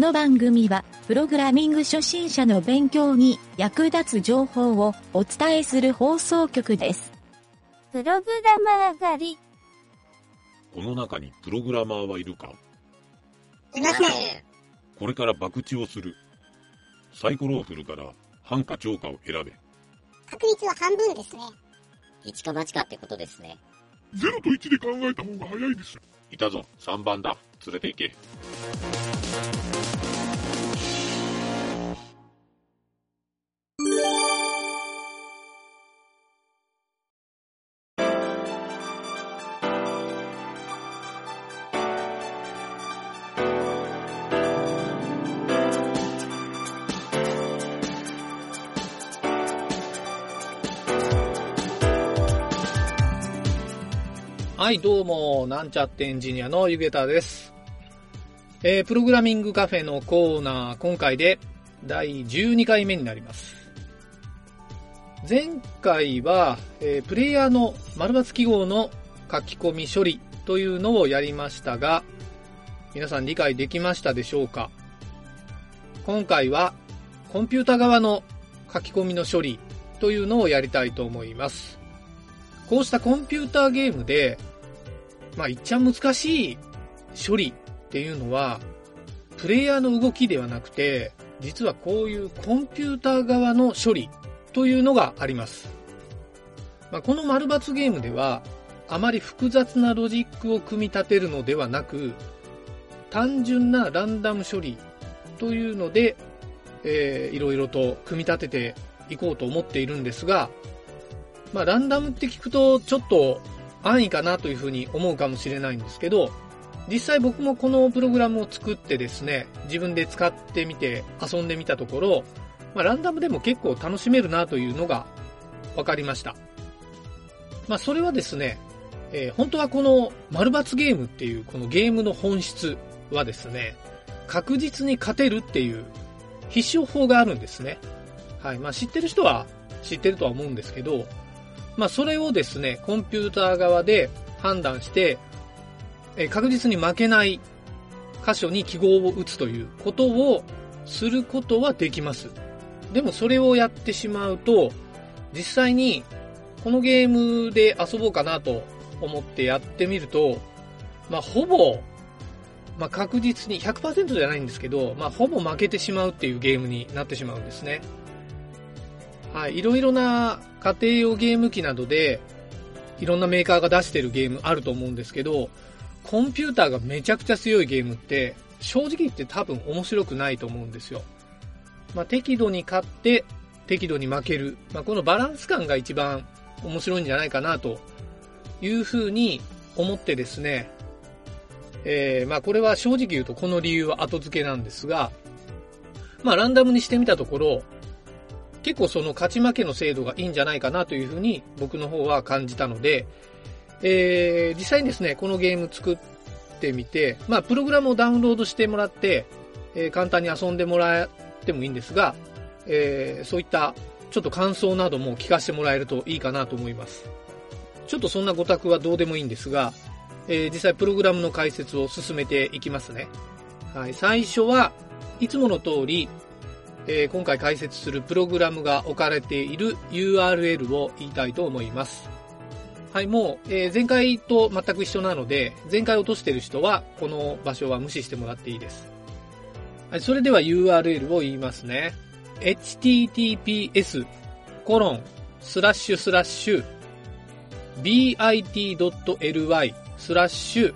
の番組は、プログラミング初心者の勉強に役立つ情報をお伝えする放送局です。プログラマー狩り。この中にプログラマーはいるか？いません。これから博打をする。サイコロを振るから、半か超かを選べ。確率は半分ですね。一か八かってことですね。0と1で考えた方が早いですよ。いたぞ、3番だ。連れて行け。はい、どうも、なんちゃってエンジニアのゆげたです。えー、プログラミングカフェのコーナー、今回で第12回目になります。前回は、えープレイヤーの丸抜記号の書き込み処理というのをやりましたが、皆さん理解できましたでしょうか？今回は、コンピュータ側の書き込みの処理というのをやりたいと思います。こうしたコンピューターゲームで、まあ、いっちゃ難しい処理っていうのは、プレイヤーの動きではなくて、実はこういうコンピューター側の処理というのがあります。まあ、この丸抜ゲームでは、あまり複雑なロジックを組み立てるのではなく、単純なランダム処理というので、えー、いろいろと組み立てていこうと思っているんですが、まあ、ランダムって聞くと、ちょっと安易かなというふうに思うかもしれないんですけど、実際僕もこのプログラムを作ってですね、自分で使ってみて遊んでみたところ、まあ、ランダムでも結構楽しめるなというのが分かりました。まあ、それはですね、えー本当はこの丸抜ゲームっていうこのゲームの本質はですね、確実に勝てるっていう必勝法があるんですね。はい。まあ、知ってる人は知ってるとは思うんですけど、まあ、それをですね、コンピューター側で判断して、え確実に負けない箇所に記号を打つということをすることはできます。でもそれをやってしまうと、実際にこのゲームで遊ぼうかなと思ってやってみると、まあ、ほぼ、まあ、確実に100%じゃないんですけど、まあ、ほぼ負けてしまうっていうゲームになってしまうんですね。はい、いろいろな家庭用ゲーム機などで、いろんなメーカーが出してるゲームあると思うんですけど、コンピューターがめちゃくちゃ強いゲームって、正直言って多分面白くないと思うんですよ。まあ、適度に勝って、適度に負ける。まあ、このバランス感が一番面白いんじゃないかなというふうに思ってですね、えー、まあこれは正直言うとこの理由は後付けなんですが、まあランダムにしてみたところ、結構その勝ち負けの精度がいいんじゃないかなというふうに僕の方は感じたので、えー、実際にですね、このゲーム作ってみて、まあプログラムをダウンロードしてもらって、えー簡単に遊んでもらってもいいんですが、えーそういったちょっと感想なども聞かせてもらえるといいかなと思います。ちょっとそんなご託はどうでもいいんですが、えー実際プログラムの解説を進めていきますね。はい、最初はいつもの通り、えー今回解説するプログラムが置かれている URL を言いたいと思います。はい、もう、えー前回と全く一緒なので、前回落としてる人はこの場所は無視してもらっていいです。はい、それでは URL を言いますね。https コロンスラッシュスラッシュ bit.ly スラッシュ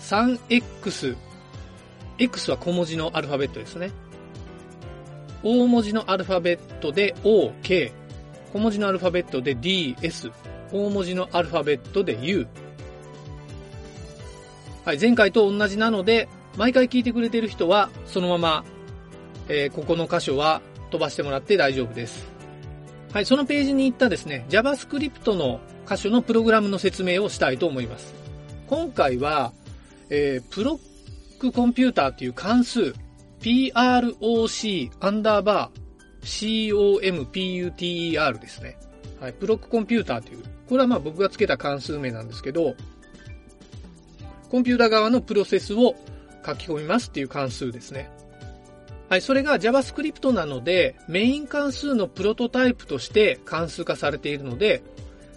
3x x は小文字のアルファベットですね。大文字のアルファベットで OK 小文字のアルファベットで DS 大文字のアルファベットで U はい、前回と同じなので、毎回聞いてくれてる人は、そのまま、えーここの箇所は飛ばしてもらって大丈夫です。はい、そのページに行ったですね、JavaScript の箇所のプログラムの説明をしたいと思います。今回は、えー proc computer っていう関数、proc アンダーバー computer ですね。はい、 proc computer という、これはまあ僕がつけた関数名なんですけど、コンピューター側のプロセスを書き込みますっていう関数ですね。はい、それが JavaScript なので、メイン関数のプロトタイプとして関数化されているので、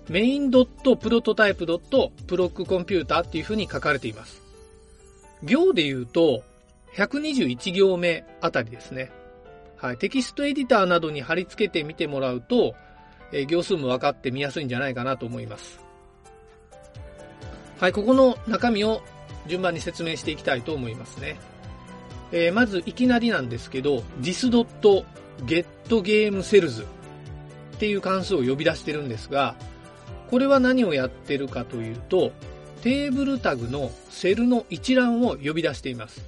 main.prototype.procomputer っていう風に書かれています。行で言うと、121行目あたりですね。はい、テキストエディターなどに貼り付けてみてもらうと、えー行数も分かって見やすいんじゃないかなと思います。はい、ここの中身を順番に説明していきたいと思いますね。えーまずいきなりなんですけど、this.getGameCells っていう関数を呼び出してるんですが、これは何をやってるかというと、テーブルタグのセルの一覧を呼び出しています。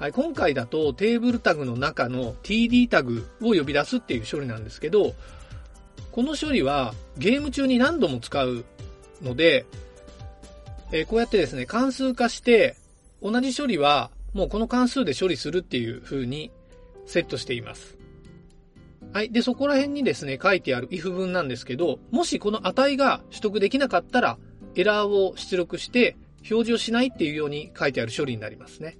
はい、今回だとテーブルタグの中の td タグを呼び出すっていう処理なんですけど、この処理はゲーム中に何度も使うので、えーこうやってですね、関数化して、同じ処理はもうこの関数で処理するっていう風にセットしています。はい。で、そこら辺にですね、書いてある if 文なんですけど、もしこの値が取得できなかったら、エラーを出力して表示をしないっていうように書いてある処理になりますね。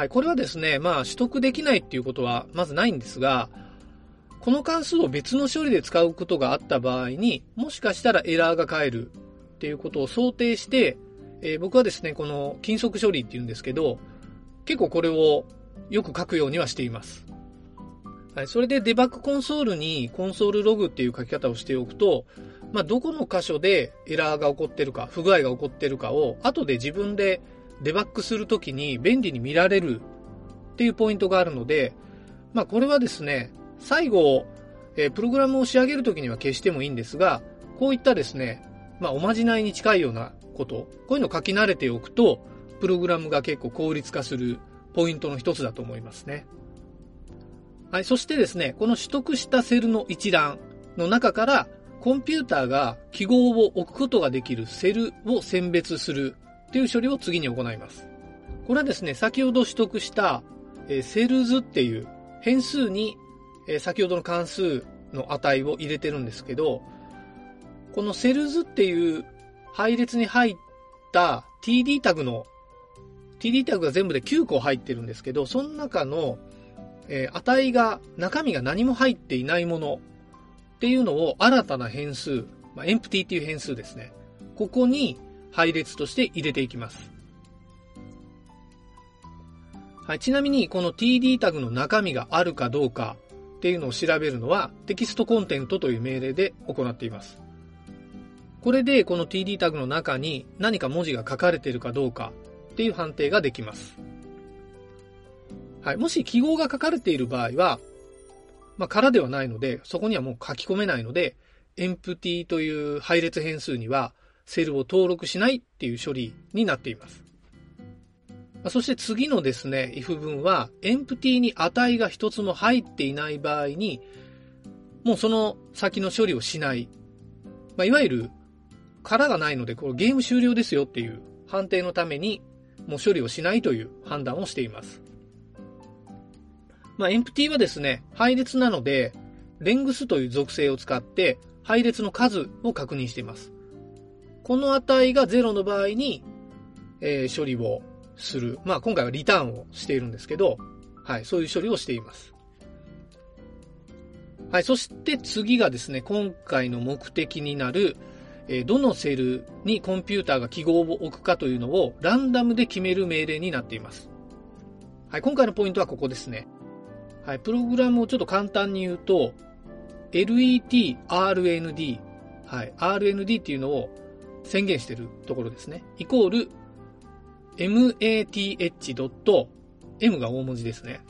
はい。これはですね、まあ、取得できないっていうことはまずないんですが、この関数を別の処理で使うことがあった場合に、もしかしたらエラーが返るっていうことを想定して、えー僕はですね、この金属処理っていうんですけど、結構これをよく書くようにはしています。はい、それでデバッグコンソールにコンソールログっていう書き方をしておくと、まあ、どこの箇所でエラーが起こってるか、不具合が起こってるかを、後で自分でデバッグするときに便利に見られるっていうポイントがあるので、まあ、これはですね、最後、えープログラムを仕上げるときには消してもいいんですが、こういったですね、まあ、おまじないに近いようなこと、こういうのを書き慣れておくと、プログラムが結構効率化するポイントの一つだと思いますね。はい、そしてですね、この取得したセルの一覧の中から、コンピューターが記号を置くことができるセルを選別するという処理を次に行います。これはですね、先ほど取得した、えーセルズっていう変数に、えー先ほどの関数の値を入れてるんですけど、このセルズっていう配列に入った td タグの td タグが全部で9個入ってるんですけど、その中の、えー値が、中身が何も入っていないものっていうのを新たな変数、まあ、empty っていう変数ですね。ここに配列として入れていきます。はい、ちなみにこの td タグの中身があるかどうかっていうのを調べるのはテキストコンテントという命令で行っています。これでこの td タグの中に何か文字が書かれているかどうかっていう判定ができます。はい。もし記号が書かれている場合は、まあ、空ではないので、そこにはもう書き込めないので、empty という配列変数にはセルを登録しないっていう処理になっています。そして次のですね、if 文は、empty に値が一つも入っていない場合に、もうその先の処理をしない。まあ、いわゆる、空がないので、これゲーム終了ですよっていう判定のために、もう処理をしないという判断をしています。まあ、empty はですね、配列なので、レングスという属性を使って、配列の数を確認しています。この値が0の場合に、えー処理をする。まあ、今回はリターンをしているんですけど、はい、そういう処理をしています。はい、そして次がですね、今回の目的になる、えどのセルにコンピューターが記号を置くかというのをランダムで決める命令になっています。はい、今回のポイントはここですね。はい、プログラムをちょっと簡単に言うと、let, rnd、はい、rnd っていうのを宣言しているところですね。イコール、math. m が大文字ですね。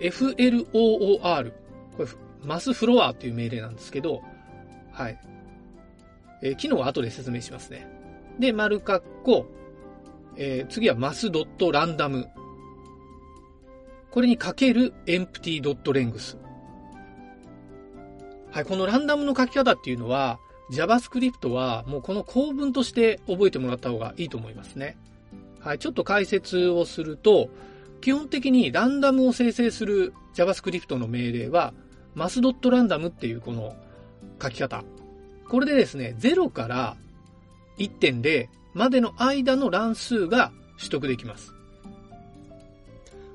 floor。これ、マスフロアっていう命令なんですけど、はい。えー機能は後で説明しますね。で、丸括弧、えー次はマスドットランダム。これにかける empty.length。はい、このランダムの書き方っていうのは、JavaScript はもうこの構文として覚えてもらった方がいいと思いますね。はい、ちょっと解説をすると、基本的にランダムを生成する JavaScript の命令は、mass.random っていうこの書き方。これでですね、0から1.0までの間の乱数が取得できます。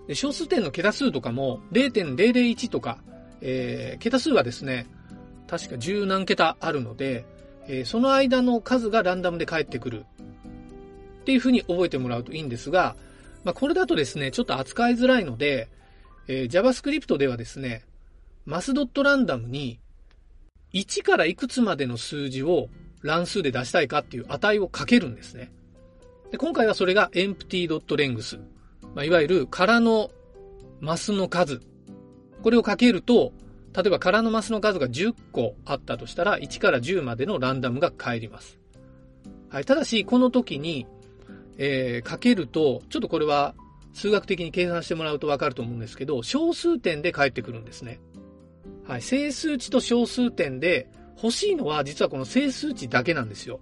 で小数点の桁数とかも0.001とか、えー、桁数はですね、確か十何桁あるので、えー、その間の数がランダムで返ってくるっていう風に覚えてもらうといいんですが、まあ、これだとですね、ちょっと扱いづらいので、えー、JavaScript ではですね、マスドットランダムに1からいくつまでの数字を乱数で出したいかっていう値をかけるんですね。で今回はそれが empty.length。まあ、いわゆる空のマスの数。これをかけると、例えば空のマスの数が10個あったとしたら、1から10までのランダムが返ります。はい。ただし、この時に、えー、かけると、ちょっとこれは数学的に計算してもらうとわかると思うんですけど、小数点で返ってくるんですね。はい。整数値と小数点で欲しいのは実はこの整数値だけなんですよ。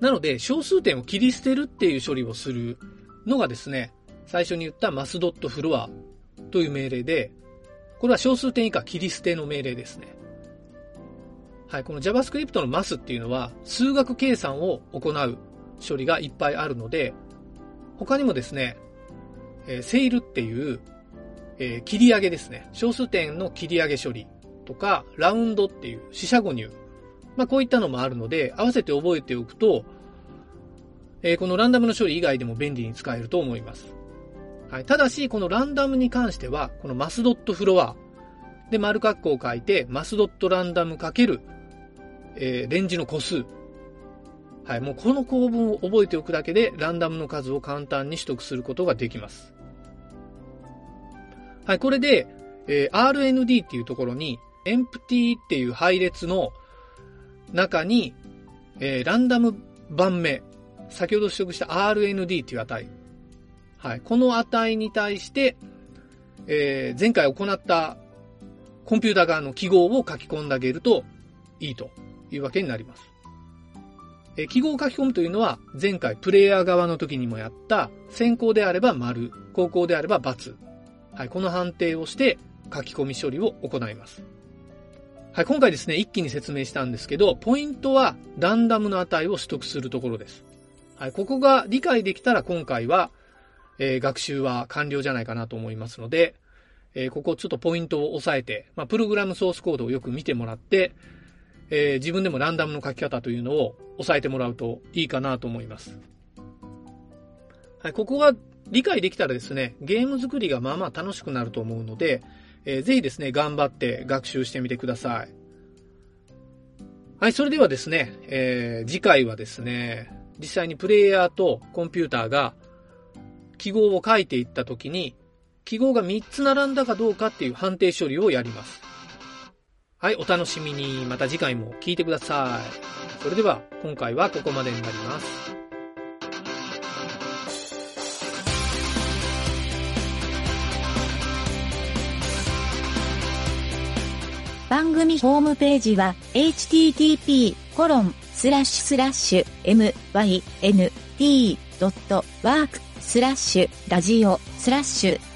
なので、小数点を切り捨てるっていう処理をするのがですね、最初に言ったマスドットフロアという命令で、これは小数点以下切り捨ての命令ですね。はい、この JavaScript のマスっていうのは数学計算を行う処理がいっぱいあるので、他にもですね、えー、セールっていう、えー、切り上げですね。小数点の切り上げ処理とか、ラウンドっていう四捨五入。まあ、こういったのもあるので、合わせて覚えておくと、えー、このランダムの処理以外でも便利に使えると思います。はい。ただし、このランダムに関しては、このマスドットフロアで丸括弧を書いて、マスドットランダムかける、えー、レンジの個数。はい。もうこの構文を覚えておくだけで、ランダムの数を簡単に取得することができます。はい。これで、えー、RND っていうところに、empty っていう配列の中に、えー、ランダム番目、先ほど取得した RND っていう値。はい。この値に対して、えー、前回行ったコンピューター側の記号を書き込んであげるといいというわけになります。えー、記号を書き込むというのは前回プレイヤー側の時にもやった先行であれば丸、後攻であれば×。はい。この判定をして書き込み処理を行います。はい。今回ですね、一気に説明したんですけど、ポイントはランダムの値を取得するところです。はい。ここが理解できたら今回は、えー、学習は完了じゃないかなと思いますので、えー、ここちょっとポイントを押さえて、まあ、プログラムソースコードをよく見てもらって、えー、自分でもランダムの書き方というのを押さえてもらうといいかなと思います。はい。ここが理解できたらですね、ゲーム作りがまあまあ楽しくなると思うので、えー、ぜひですね、頑張って学習してみてください。はい、それではですね、えー、次回はですね、実際にプレイヤーとコンピューターが記号を書いていったときに、記号が3つ並んだかどうかっていう判定処理をやります。はい、お楽しみに。また次回も聞いてください。それでは、今回はここまでになります。番組ホームページは http:// mynt.work スラッシュラジオスラッシュ